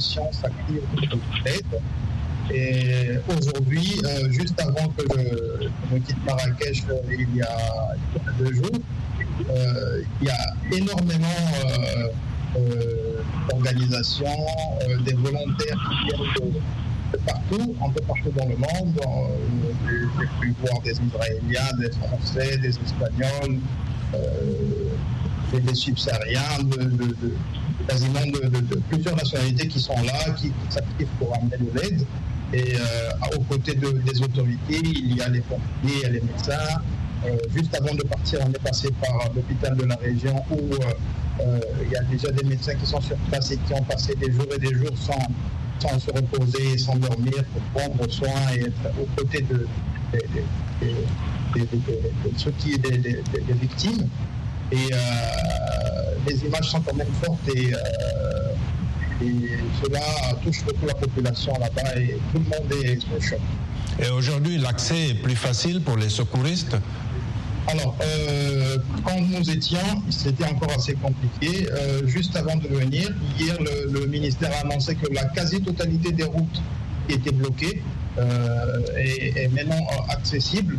s'active contre l'aide. Et aujourd'hui, euh, juste avant que je, quitte Marrakech euh, il, y a, deux jours, euh, il y a énormément d'organisations, des volontaires qui viennent de, partout, un peu partout dans le monde. J'ai pu voir des Israéliens, des Français, des Espagnols, des subsahariens, de, quasiment de, plusieurs nationalités qui sont là, qui, s'activent pour amener de l'aide. Et euh, aux côtés des autorités, il y a les pompiers, il y a les médecins. Euh, juste avant de partir, on est passé par l'hôpital de la région où euh, il y a déjà des médecins qui sont sur place et qui ont passé des jours et des jours sans, sans se reposer, sans dormir, pour prendre soin et être aux côtés de, ceux qui des, des, victimes. Et les images sont quand même fortes et et cela touche beaucoup la population là-bas et tout le monde est sous choc. Et aujourd'hui, l'accès est plus facile pour les secouristes? Alors, euh, quand nous étions, c'était encore assez compliqué. Euh, juste avant de venir, hier, le, ministère a annoncé que la quasi-totalité des routes étaient bloquées euh, et est maintenant accessible.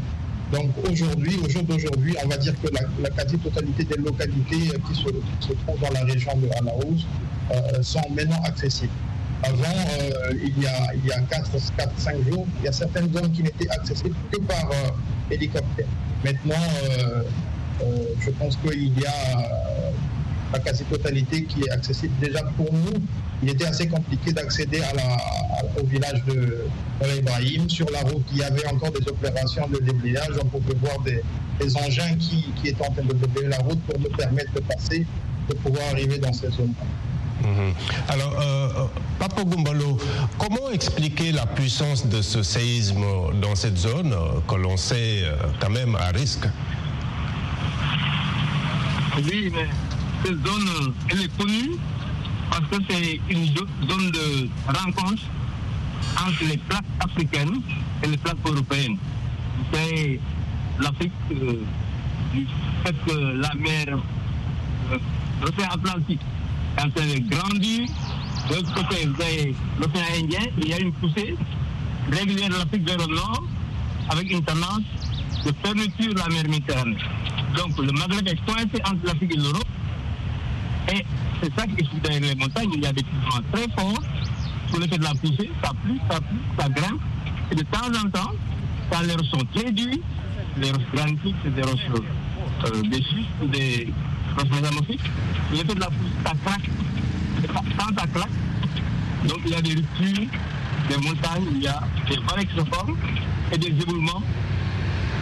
Donc aujourd'hui, au jour d'aujourd'hui, on va dire que la, quasi-totalité des localités qui se, trouvent dans la région de Alaouz euh, sont maintenant accessibles. Avant, euh, il y a, il y a 4, 4, 5 jours, il y a certaines zones qui n'étaient accessibles que par euh, hélicoptère. Maintenant, je pense qu'il y a la quasi-totalité qui est accessible. Déjà pour nous, il était assez compliqué d'accéder au village de Ibrahim. Sur la route, il y avait encore des opérations de déblayage. On pouvait voir des, engins qui, qui, étaient en train de déblayer la route pour nous permettre de passer, de pouvoir arriver dans ces zones. Mhm. Alors, euh, euh, Papo Gumbalo, comment expliquer la puissance de ce séisme dans cette zone euh, que l'on sait quand même à risque? Oui, mais cette zone, elle est connue parce que c'est une zone de rencontre entre les plaques africaines et les plaques européennes. C'est l'Afrique du fait que la mer, l'océan Atlantique, quand elle grandit, de l'autre côté, vous l'océan Indien, il y a une poussée régulière de l'Afrique vers le nord, avec une tendance de fermeture de la mer Méditerranée. Donc le Maghreb est coincé entre l'Afrique et l'Europe. Et c'est ça qui est derrière les montagnes. Il y a des mouvements très forts pour l'effet de la poussée. Ça plie, ça plie, ça grimpe. Et de temps en temps, quand les roches sont très dures, les roches granitiques, c'est des roches euh, des schistes, des roches métamorphiques, l'effet de la poussée, ça craque. Quand ça claque, donc il y a des ruptures, des montagnes, il y a des vallées qui se forment et des éboulements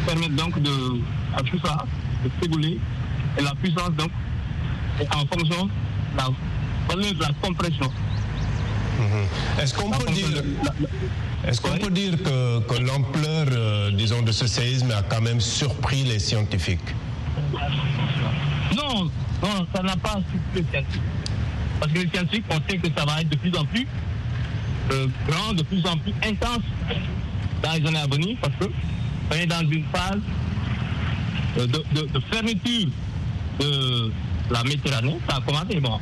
permettent donc de, à tout ça de s'ébouler. Et la puissance donc est en fonction de la valeur de la compression. Est-ce qu'on peut dire, est-ce qu'on peut dire que, que l'ampleur, euh, disons, de ce séisme a quand même surpris les scientifiques? Non, non, ça n'a pas surpris les scientifiques. Parce que les scientifiques, on sait que ça va être de plus en plus euh, grand, de plus en plus intense dans les années à venir, parce que on est dans une phase euh, de, fermeture de la Méditerranée. Ça a commencé, bon,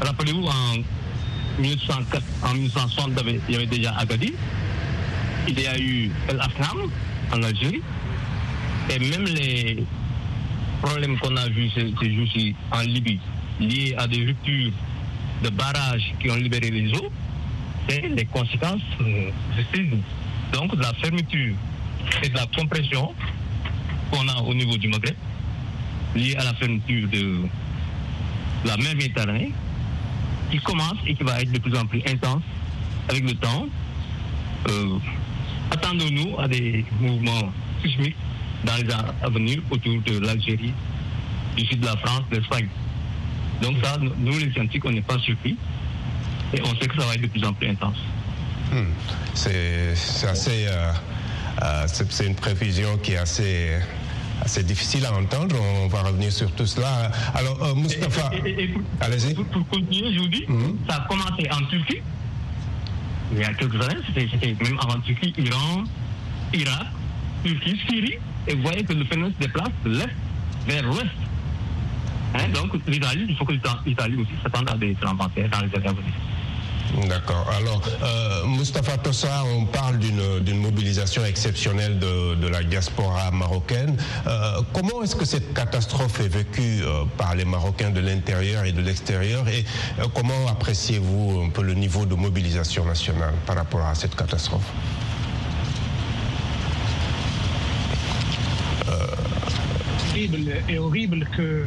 rappelez-vous, en 1904, en 1960, il y avait déjà Agadir, il y a eu El Afnam en Algérie, et même les problèmes qu'on a vus ces, jours-ci en Libye, liés à des ruptures de barrages qui ont libéré les eaux, c'est les conséquences euh, Donc la fermeture et de la compression qu'on a au niveau du Maghreb, liée à la fermeture de la mer Méditerranée, qui commence et qui va être de plus en plus intense avec le temps. Euh, attendons-nous à des mouvements sismiques dans les années à venir autour de l'Algérie, du sud de la France, de l'Espagne. Donc ça, nous les scientifiques, on n'est pas surpris et on sait que ça va être de plus en plus intense. Hmm. C'est assez... Euh, euh, c'est une prévision qui est assez assez difficile à entendre. On va revenir sur tout cela. Alors, euh, Moustapha, allez-y. Pour, continuer, je vous dis, mhm. ça a commencé en Turquie. Il y a quelques années, c'était même avant Turquie, Iran, Irak, Turquie, Syrie. Et vous voyez que le phénomène se déplace de l'Est vers l'Ouest. Hein, donc, l'Italie, il faut que l'Italie aussi s'attende à des tremblements dans les années à venir. D'accord. Alors, euh, Mustapha Tossa, on parle d'une mobilisation exceptionnelle de, la diaspora marocaine. Euh, comment est-ce que cette catastrophe est vécue euh, par les Marocains de l'intérieur et de l'extérieur? Et comment appréciez-vous un peu le niveau de mobilisation nationale par rapport à cette catastrophe? Horrible et horrible que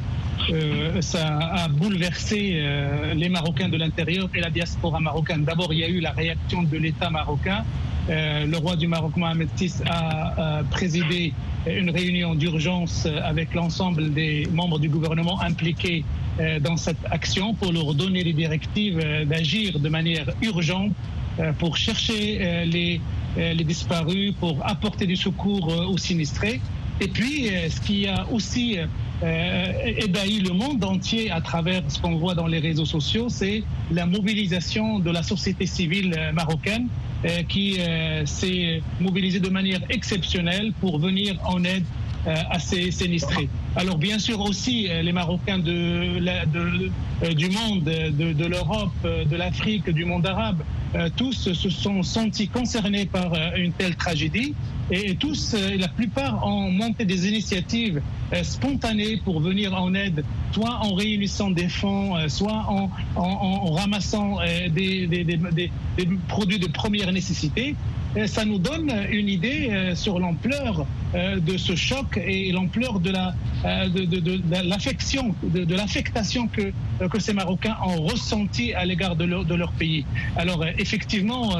euh, ça a bouleversé euh, les Marocains de l'intérieur et la diaspora marocaine. D'abord, il y a eu la réaction de l'État marocain. Euh, le roi du Maroc, Mohamed VI, a présidé une réunion d'urgence avec l'ensemble des membres du gouvernement impliqués dans cette action pour leur donner les directives d'agir de manière urgente pour chercher les, les disparus, pour apporter du secours aux sinistrés. Et puis, ce qui a aussi ébahi le monde entier à travers ce qu'on voit dans les réseaux sociaux, c'est la mobilisation de la société civile euh, marocaine euh, qui s'est mobilisée de manière exceptionnelle pour venir en aide à ces sinistrés. Alors bien sûr aussi les Marocains de, du monde, de, de l'Europe, de l'Afrique, du monde arabe, tous se sont sentis concernés par une telle tragédie et tous, euh, la plupart ont monté des initiatives euh, spontanées pour venir en aide, soit en réunissant des fonds, euh, soit en, ramassant des, des, produits de première nécessité. Ça nous donne une idée sur l'ampleur de ce choc et l'ampleur de la de, l'affection, de, l'affectation que, que ces Marocains ont ressenti à l'égard de leur, de leur pays. Alors effectivement,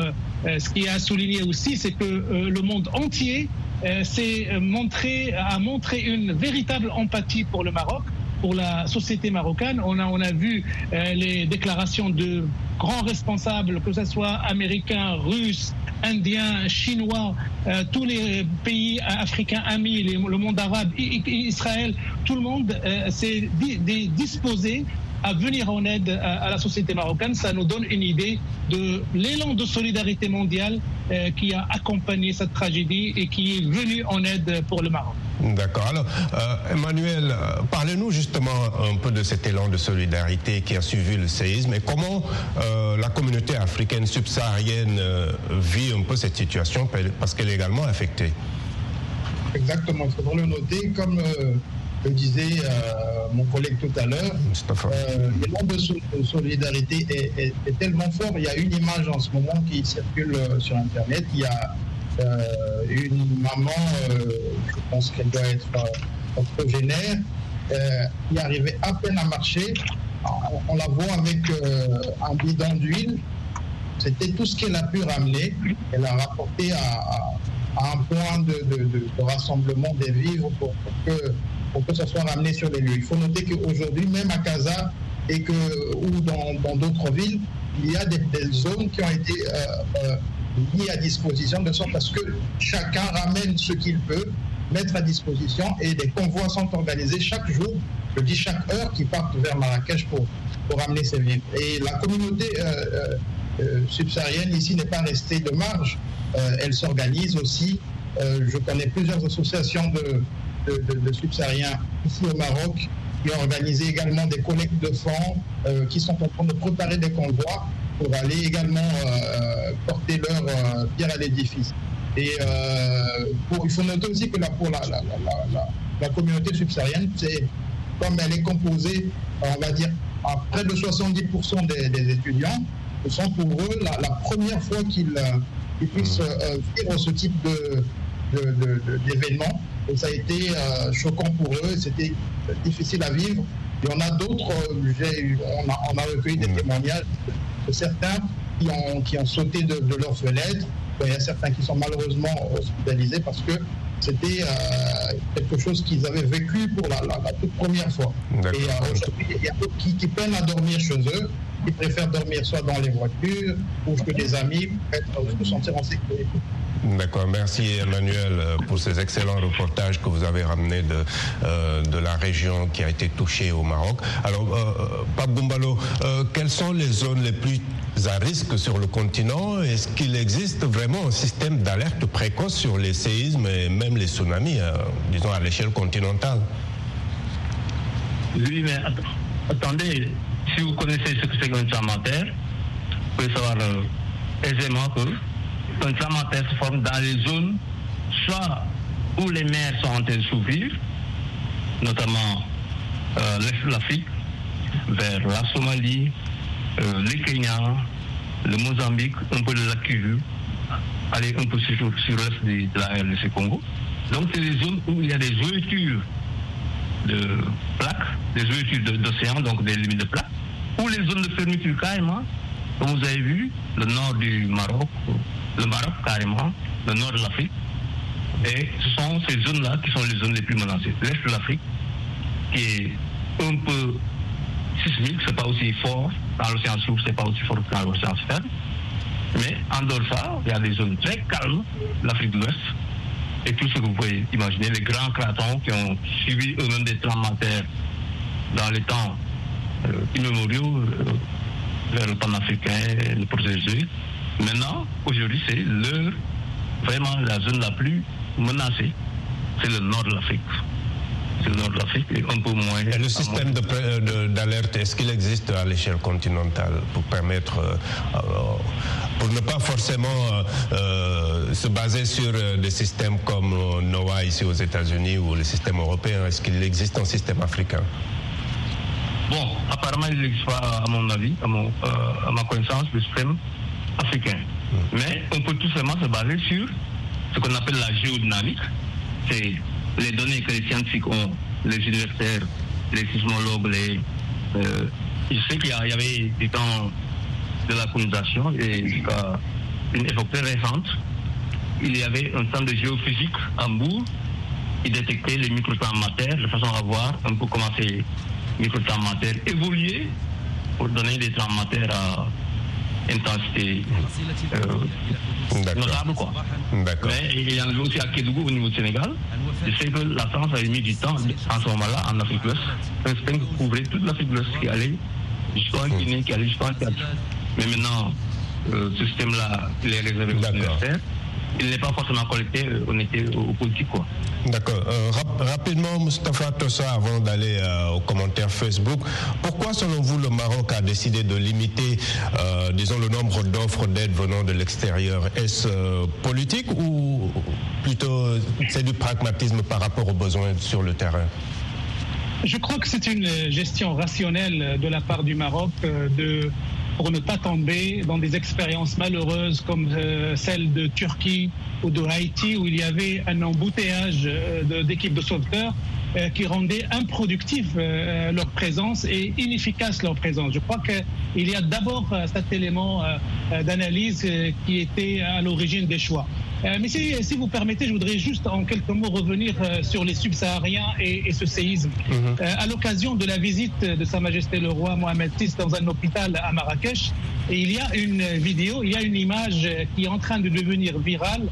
ce qui a souligné aussi, c'est que le monde entier euh, c'est montré, a montré une véritable empathie pour le Maroc pour la société marocaine. On a, on a vu euh, les déclarations de grands responsables, que ce soit américains, russes, indiens, chinois, euh, tous les pays africains amis, le monde arabe, Israël, tout le monde s'est disposé à venir en aide à, la société marocaine. Ça nous donne une idée de l'élan de solidarité mondiale euh, qui a accompagné cette tragédie et qui est venu en aide pour le Maroc. D'accord. Alors, euh, Emmanuel, euh, parlez-nous justement un peu de cet élan de solidarité qui a suivi le séisme et comment la communauté africaine subsaharienne vit un peu cette situation parce qu'elle est également affectée. Exactement, il faudra le noter comme le disait euh, mon collègue tout à l'heure, euh, l'élan de solidarité est, tellement fort. Il y a une image en ce moment qui circule euh, sur Internet. Il y a une maman, je pense qu'elle doit être octogénaire, qui arrivait à peine à marcher. On, la voit avec un bidon d'huile. C'était tout ce qu'elle a pu ramener. Elle a rapporté à, un point de, rassemblement des vivres pour que pour que ça soit ramené sur les lieux. Il faut noter qu'aujourd'hui, même à Casa et que, ou dans d'autres villes, il y a des, zones qui ont été euh, euh, mises à disposition de sorte à ce que chacun ramène ce qu'il peut mettre à disposition et des convois sont organisés chaque jour, je dis chaque heure, qui partent vers Marrakech pour, pour ramener ces vivres. Et la communauté euh, subsaharienne ici n'est pas restée de marge, elle s'organise aussi. je connais plusieurs associations de, de, subsahariens ici au Maroc qui ont organisé également des collectes de fonds, euh, qui sont en train de préparer des convois pour aller également euh, porter leur euh, pierre à l'édifice. Et il faut noter aussi que là, pour la, la, communauté subsaharienne, c'est comme elle est composée, on va dire, à près de 70% des, étudiants, ce sont pour eux la, première fois qu'ils puissent vivre ce type d'événement ça a été euh, choquant pour eux, c'était difficile à vivre. Il y en a d'autres, euh, on a, on a, recueilli des témoignages certains qui ont, qui ont sauté de, de leurs fenêtres. Il y a certains qui sont malheureusement hospitalisés parce que c'était euh, quelque chose qu'ils avaient vécu pour la, toute première fois. Et aujourd'hui, il y a d'autres qui, qui, peinent à dormir chez eux, qui préfèrent dormir soit dans les voitures ou que des amis pour se sentir en sécurité. D'accord, merci Emmanuel euh, pour ces excellents reportages que vous avez ramenés de, euh, de la région qui a été touchée au Maroc. Alors, euh, Gumbalo, quelles sont les zones les plus à risque sur le continent? Est-ce qu'il existe vraiment un système d'alerte précoce sur les séismes et même les tsunamis, disons à l'échelle continentale? Oui, mais attendez, si vous connaissez ce que c'est qu'un tremblement pouvez savoir aisément que un de terre se forme dans les zones soit où les mers sont en train de s'ouvrir, notamment l'Est de l'Afrique, vers la Somalie, euh, le Kenya, le Mozambique, un peu le lac aller un peu sur, l'est de, de, la RDC Congo. Donc c'est des zones où il y a des ouvertures de plaques, des ouvertures d'océan, donc des limites de plaques, ou les zones de fermeture carrément, comme vous avez vu, le nord du Maroc, le Maroc carrément, le nord de l'Afrique. Et ce sont ces zones-là qui sont les zones les plus menacées. L'est de l'Afrique, qui est un peu sismique, c'est pas aussi fort. Dans l'océan Souffle, c'est pas aussi fort que dans l'océan Sphère. Mais en dehors de ça, il y a des zones très calmes, l'Afrique de l'Ouest, et tout ce que vous pouvez imaginer, les grands cratons qui ont suivi eux-mêmes des tremblements de terre dans les temps euh, immémoriaux euh, vers le panafricain, le processus. Maintenant, aujourd'hui, c'est leur, vraiment la zone la plus menacée. C'est le nord de l'Afrique c'est le nord de l'Afrique et un peu moins. Et le système d'alerte, est-ce qu'il existe à l'échelle continentale pour permettre, euh, euh, pour ne pas forcément euh, se baser sur des systèmes comme NOAA ici aux États-Unis ou le système européen? Est-ce qu'il existe un système africain? Bon, apparemment, il n'existe pas, à mon avis, à, mon, à ma connaissance, le système africain. Hmm. Mais on peut tout simplement se baser sur ce qu'on appelle la géodynamique. C'est les données que les scientifiques ont, les universitaires, les sismologues, les, euh, je sais qu'il y, avait du temps de la colonisation et jusqu'à une époque très récente, il y avait un centre de géophysique à Bourg qui détectait les microtremblements de façon à voir un peu comment ces microtremblements évoluaient pour donner des tremblements à intensité euh, notable. Quoi. Mais il y en avait aussi à Kédougou au niveau du Sénégal. Je sais que la France avait mis du temps en ce moment-là en Afrique de l'Ouest. Un système qui couvrait toute l'Afrique de l'Ouest qui allait jusqu'en Guinée, qui allait jusqu'en Tchad. Mais maintenant, euh, ce système-là, il est réservé aux universitaires il n'est pas forcément collecté, euh, on était au politique. Quoi. D'accord. Euh, rapidement, Mustafa Tossa, avant d'aller euh, aux commentaires Facebook, pourquoi selon vous le Maroc a décidé de limiter, disons, le nombre d'offres d'aide venant de l'extérieur? Est-ce politique ou plutôt c'est du pragmatisme par rapport aux besoins sur le terrain? Je crois que c'est une gestion rationnelle de la part du Maroc de pour ne pas tomber dans des expériences malheureuses comme euh, celle de Turquie ou de Haïti où il y avait un embouteillage euh, d'équipes de, sauveteurs euh, qui rendait improductif leur présence et inefficace leur présence. Je crois qu'il y a d'abord cet élément d'analyse qui était à l'origine des choix. Euh, mais si, vous permettez, je voudrais juste en quelques mots revenir euh, sur les subsahariens et, ce séisme. Mhm. Euh, à l'occasion de la visite de Sa Majesté le roi Mohamed VI dans un hôpital à Marrakech, et il y a une vidéo, il y a une image qui est en train de devenir virale.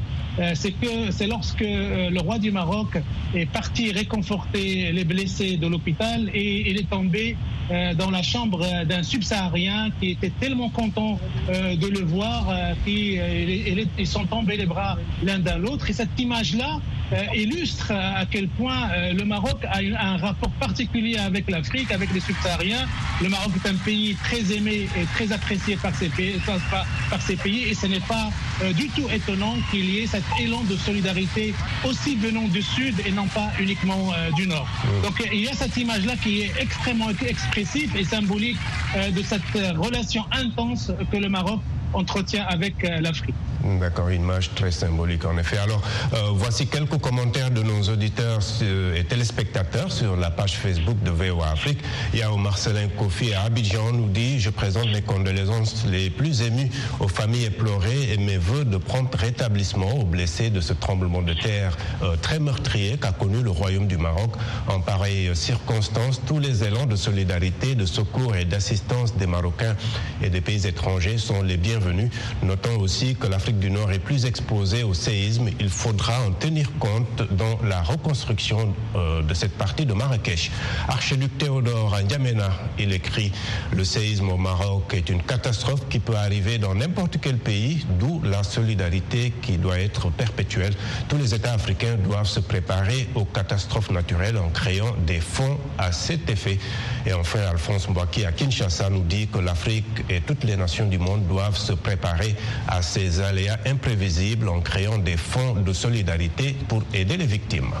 c'est que c'est lorsque le roi du Maroc est parti réconforter les blessés de l'hôpital et il est tombé dans la chambre d'un subsaharien qui était tellement content de le voir qu'ils sont tombés les bras l'un dans l'autre. Et cette image-là euh, illustre à quel point euh, le Maroc a un rapport particulier avec l'Afrique, avec les subsahariens. Le Maroc est un pays très aimé et très apprécié par ces pays, par ces pays et ce n'est pas euh, du tout étonnant qu'il y ait cet élan de solidarité aussi venant du Sud et non pas uniquement du Nord. Donc il y a cette image-là qui est extrêmement expressive et symbolique de cette relation intense que le Maroc entretient avec l'Afrique. D'accord, une image très symbolique en effet. Alors, euh, voici quelques commentaires de nos auditeurs et téléspectateurs sur la page Facebook de VOA Afrique. Il y a Marcelin Kofi à Abidjan nous dit Je présente mes condoléances les plus émues aux familles éplorées et mes voeux de prompt rétablissement aux blessés de ce tremblement de terre euh, très meurtrier qu'a connu le Royaume du Maroc. En pareille circonstance, tous les élans de solidarité, de secours et d'assistance des Marocains et des pays étrangers sont les bienvenus bienvenue. Notons aussi que l'Afrique du Nord est plus exposée au séisme. Il faudra en tenir compte dans la reconstruction euh, de cette partie de Marrakech. Archiduc Théodore N'Djamena, il écrit Le séisme au Maroc est une catastrophe qui peut arriver dans n'importe quel pays, d'où la solidarité qui doit être perpétuelle. Tous les États africains doivent se préparer aux catastrophes naturelles en créant des fonds à cet effet. Et enfin, Alphonse Mbouaki à Kinshasa nous dit que l'Afrique et toutes les nations du monde doivent se préparer à ces aléas imprévisibles en créant des fonds de solidarité pour aider les victimes.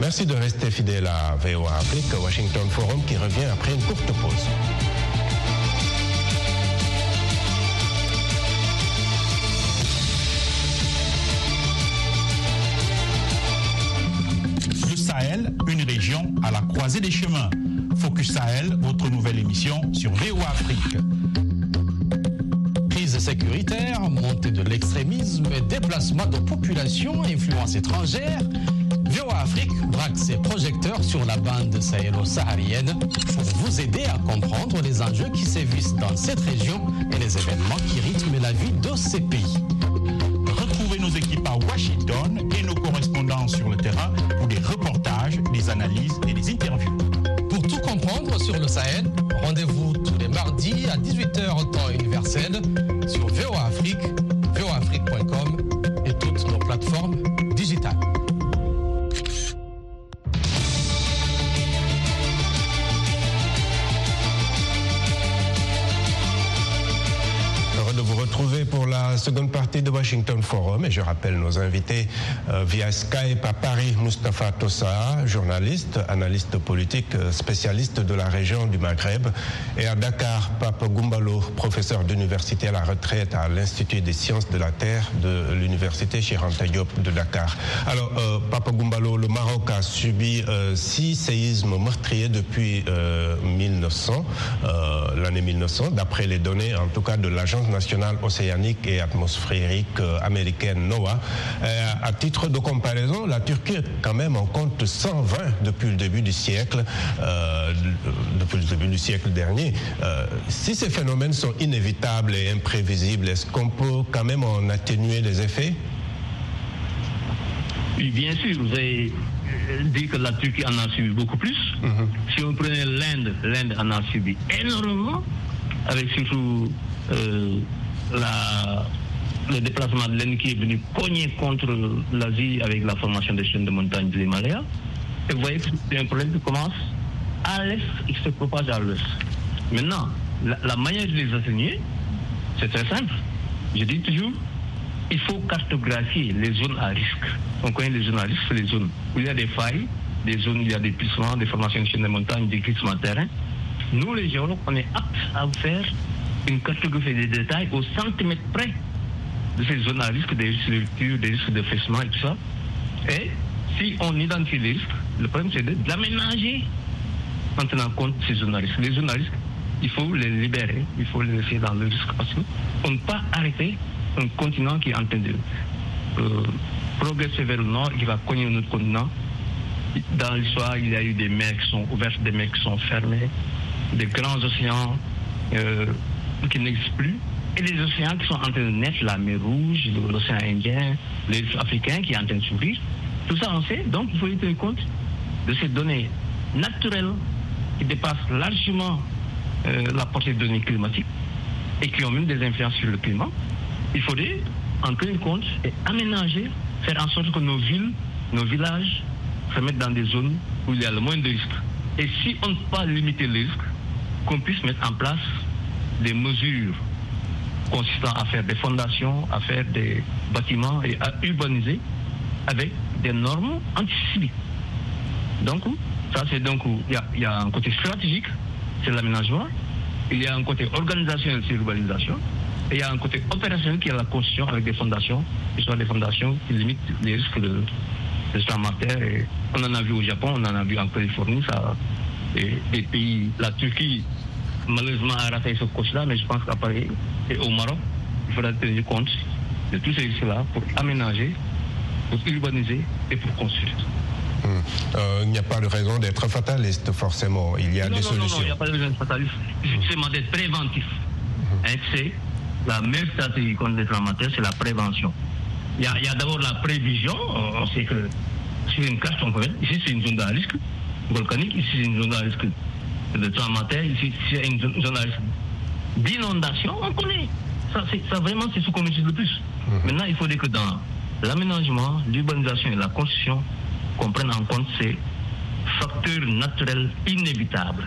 Merci de rester fidèle à VOA Afrique, Washington Forum qui revient après une courte pause. De populations, influence étrangère, VOA Afrique braque ses projecteurs sur la bande sahélo-saharienne pour vous aider à comprendre les enjeux qui sévissent dans cette région et les événements qui rythment la vie de ces pays. Retrouvez nos équipes à Washington et nos correspondants sur le terrain pour des reportages, des analyses et des interviews. Pour tout comprendre sur le Sahel, rendez-vous tous les mardis à 18h temps Washington Forum et je rappelle nos invités euh, via Skype à Paris, Mustafa Tossa, journaliste, analyste politique, euh, spécialiste de la région du Maghreb et à Dakar, Pape Gumbalo, professeur d'université à la retraite à l'Institut des sciences de la Terre de l'Université Chiranta Diop de Dakar. Alors, euh, Pape Gumbalo, le Maroc a subi euh, six séismes meurtriers depuis 1900, l'année 1900, d'après les données en tout cas de l'Agence nationale océanique et atmosphérique américaine NOAA. à titre de comparaison, la Turquie quand même en compte 120 depuis le début du siècle, depuis le début du siècle dernier. si ces phénomènes sont inévitables et imprévisibles, est-ce qu'on peut quand même en atténuer les effets? Oui, bien sûr. Vous avez dit que la Turquie en a subi beaucoup plus. Si on prenait l'Inde, l'Inde en a subi énormément, avec surtout la, le déplacement de l'Inde qui est venu cogner contre l'Asie avec la formation des chaînes de montagne de l'Himalaya. Et vous voyez que c'est un problème qui commence à l'est et qui se propage à l'ouest. Maintenant, la, manière de les atténuer, c'est très simple. Je dis toujours, il faut cartographier les zones à risque. On connaît les zones à risque, les zones où il y a des failles, des zones où il y a des glissements, des formations de chaînes de montagne, des glissements de terrain. Nous, les géologues, on est aptes à faire une cartographie des détails au centimètre près de ces zones à risque, des risques de rupture, des risques de faissement et tout ça. Et si on identifie les risques, le problème c'est d'aménager en tenant compte de ces zones à risque. Les zones à risque, il faut les libérer, il faut les laisser dans le risque parce qu'on ne peut pas arrêter un continent qui est en train de euh, progresser vers le nord, qui va cogner notre continent. Dans l'histoire, il y a eu des mers qui sont ouvertes, des mers qui sont fermées, des grands océans euh, qui n'existent plus, et les océans qui sont en train de naître, la mer Rouge, l'océan Indien, les Africains qui sont en train de s'ouvrir. Tout ça, on sait. Donc, il faut tenir compte de ces données naturelles qui dépassent largement euh, la portée de données climatiques et qui ont même des influences sur le climat. Il faudrait en tenir compte et aménager, faire en sorte que nos villes, nos villages se mettent dans des zones où il y a le moins de risques. Et si on ne peut pas limiter les risques, qu'on puisse mettre en place des mesures consistant à faire des fondations, à faire des bâtiments et à urbaniser avec des normes antisismiques. Donc, ça c'est donc, il y, a, il y, a, un côté stratégique, c'est l'aménagement, il y a un côté organisationnel, c'est l'urbanisation, et il y a un côté opérationnel qui est la construction avec des fondations, qui sont des fondations qui limitent les risques de, de. Et on en a vu au Japon, on en a vu en Californie, ça, et des pays, la Turquie, malheureusement a raté ce coach-là, mais je pense qu'à Paris et au Maroc, il faudra tenir compte de tous ces risques-là pour aménager, pour urbaniser et pour construire. Hum. Euh, il n'y a pas de raison d'être fataliste, forcément. Il y a non, des non, solutions. Non, il n'y a pas de raison d'être fataliste. C'est d'être préventif. Hum. Hein, c'est la meilleure stratégie contre les tremblements c'est la prévention. Il y a, d'abord la prévision. On sait que sur une carte, on peut ici c'est une zone de risque volcanique, ici c'est une zone de risque de tremblement ici c'est une zone de risque d'inondation, on connaît. Ça, ça vraiment, c'est ce qu'on utilise le plus. Mhm. Maintenant, il faudrait que dans l'aménagement, l'urbanisation et la construction, qu'on prenne en compte ces facteurs naturels inévitables.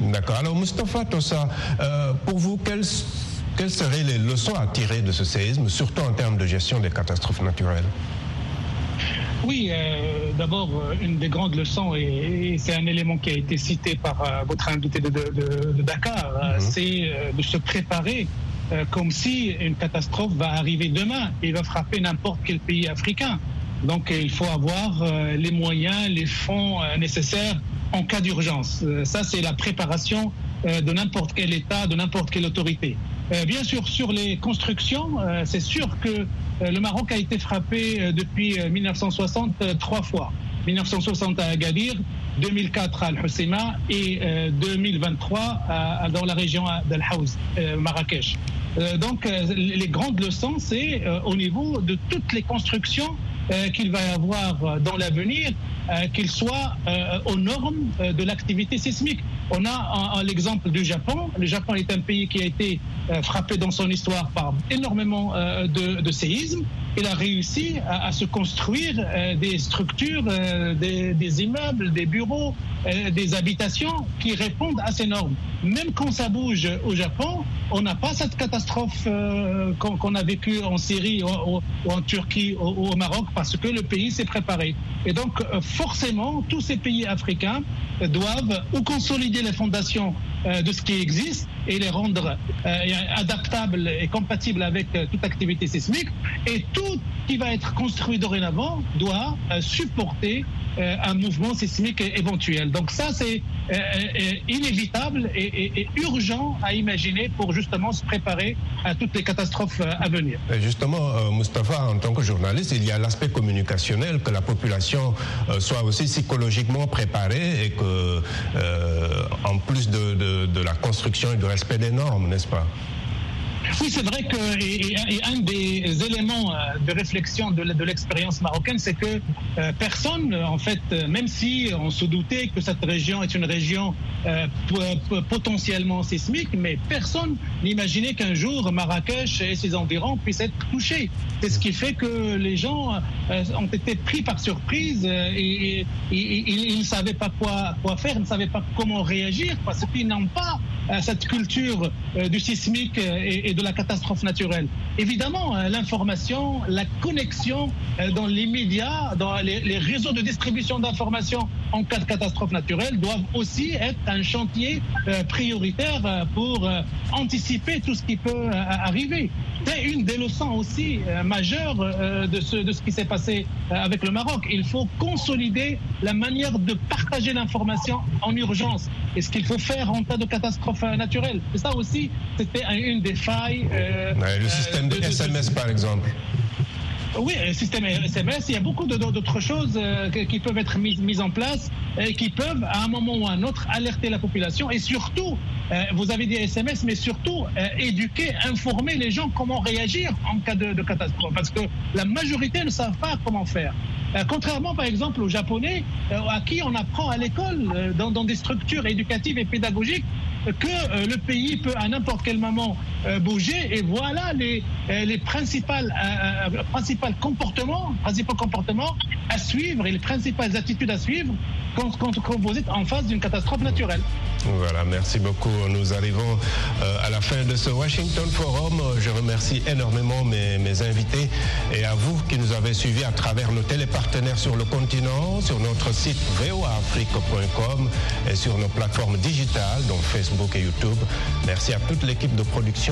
D'accord. Alors, Moustapha Tossa, euh, pour vous, quelles, quelles seraient les leçons à tirer de ce séisme, surtout en termes de gestion des catastrophes naturelles? Oui, euh, d'abord, euh, une des grandes leçons, et, c'est un élément qui a été cité par votre invité de, Dakar, mhm. c'est de se préparer comme si une catastrophe va arriver demain et va frapper n'importe quel pays africain. Donc il faut avoir les moyens, les fonds nécessaires en cas d'urgence. ça, c'est la préparation de n'importe quel État, de n'importe quelle autorité. Bien sûr, sur les constructions, c'est sûr que le Maroc a été frappé depuis 1960 trois fois. 1960 à Agadir, 2004 à Al-Husseima et 2023 dans la région d'Al Haouz, Marrakech. donc les grandes leçons, c'est au niveau de toutes les constructions qu'il va y avoir dans l'avenir, qu'ils soient aux normes de l'activité sismique. On a l'exemple du Japon. Le Japon est un pays qui a été frappé dans son histoire par énormément de, séismes il a réussi à, se construire euh, des structures, euh, des, immeubles, des bureaux, euh, des habitations qui répondent à ces normes. Même quand ça bouge au Japon, on n'a pas cette catastrophe qu'on a vécue en Syrie ou, en Turquie ou, au Maroc parce que le pays s'est préparé. Et donc forcément, tous ces pays africains doivent ou consolider les fondations de ce qui existe et les rendre adaptables et compatibles avec toute activité sismique et tout qui va être construit dorénavant doit euh, supporter euh, un mouvement sismique éventuel. Donc ça, c'est euh, inévitable et, urgent à imaginer pour justement se préparer à toutes les catastrophes à venir. justement, Mustapha, en tant que journaliste, il y a l'aspect communicationnel, que la population soit aussi psychologiquement préparée et que, de, la construction et du respect des normes, n'est-ce pas? Oui, c'est vrai que un des éléments euh, de réflexion de, l'expérience marocaine, c'est que euh, personne, en fait, même si on se doutait que cette région est une région euh, potentiellement sismique, mais personne n'imaginait qu'un jour Marrakech et ses environs puissent être touchés. C'est ce qui fait que les gens ont été pris par surprise et, ils ne savaient pas quoi, quoi faire, ils ne savaient pas comment réagir parce qu'ils n'ont pas cette culture du sismique et, et de la catastrophe naturelle. Évidemment, euh, l'information, la connexion euh, dans les médias, dans les, réseaux de distribution d'informations en cas de catastrophe naturelle doivent aussi être un chantier euh, prioritaire pour anticiper tout ce qui peut arriver. C'est une des leçons aussi majeures de ce, de ce qui s'est passé avec le Maroc. Il faut consolider la manière de partager l'information en urgence et ce qu'il faut faire en cas de catastrophe naturelle. Et ça aussi, c'était une des failles. Euh, le système de, SMS, par exemple. Oui, le système SMS, il y a beaucoup d'autres choses euh, qui peuvent être mises, en place et qui peuvent, à un moment ou à un autre, alerter la population et surtout, euh, vous avez dit SMS, mais surtout éduquer, informer les gens comment réagir en cas de, de, catastrophe. Parce que la majorité ne savent pas comment faire. contrairement, par exemple, aux Japonais, à qui on apprend à l'école, dans, dans, des structures éducatives et pédagogiques, que euh, le pays peut à n'importe quel moment euh, bouger et voilà les, euh, les principales, principales comportements, principaux comportements à suivre et les principales attitudes à suivre quand, vous êtes en face d'une catastrophe naturelle. Voilà, merci beaucoup. Nous arrivons à la fin de ce Washington Forum. Je remercie énormément mes, mes invités et à vous qui nous avez suivis à travers nos télépartenaires sur le continent, sur notre site voafrique.com et sur nos plateformes digitales, donc Facebook et YouTube. Merci à toute l'équipe de production.